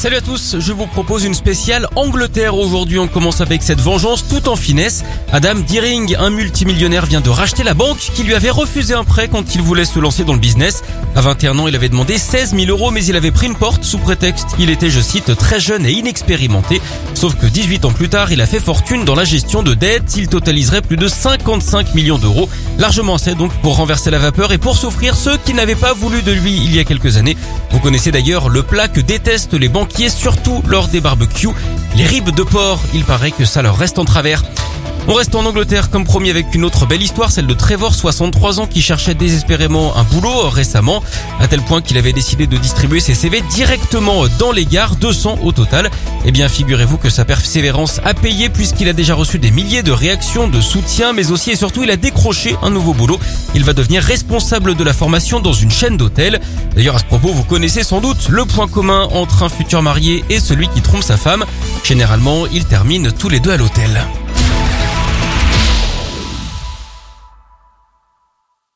Salut à tous, je vous propose une spéciale Angleterre. Aujourd'hui, on commence avec cette vengeance tout en finesse. Adam Deering, un multimillionnaire, vient de racheter la banque qui lui avait refusé un prêt quand il voulait se lancer dans le business. À 21 ans, il avait demandé 16 000 euros, mais il avait pris une porte sous prétexte qu'il était, je cite, très jeune et inexpérimenté. Sauf que 18 ans plus tard, il a fait fortune dans la gestion de dettes. Il totaliserait plus de 55 millions d'euros. Largement assez donc pour renverser la vapeur et pour s'offrir ceux qui n'avaient pas voulu de lui il y a quelques années. Vous connaissez d'ailleurs le plat que détestent les banques qui est surtout lors des barbecues. Les ribes de porc, il paraît que ça leur reste en travers. On reste en Angleterre comme promis avec une autre belle histoire, celle de Trevor, 63 ans, qui cherchait désespérément un boulot récemment, à tel point qu'il avait décidé de distribuer ses CV directement dans les gares, 200 au total. Eh bien, figurez-vous que sa persévérance a payé puisqu'il a déjà reçu des milliers de réactions, de soutien, mais aussi et surtout il a décroché un nouveau boulot. Il va devenir responsable de la formation dans une chaîne d'hôtels. D'ailleurs, à ce propos, vous connaissez sans doute le point commun entre un futur marié et celui qui trompe sa femme. Généralement, ils terminent tous les deux à l'hôtel.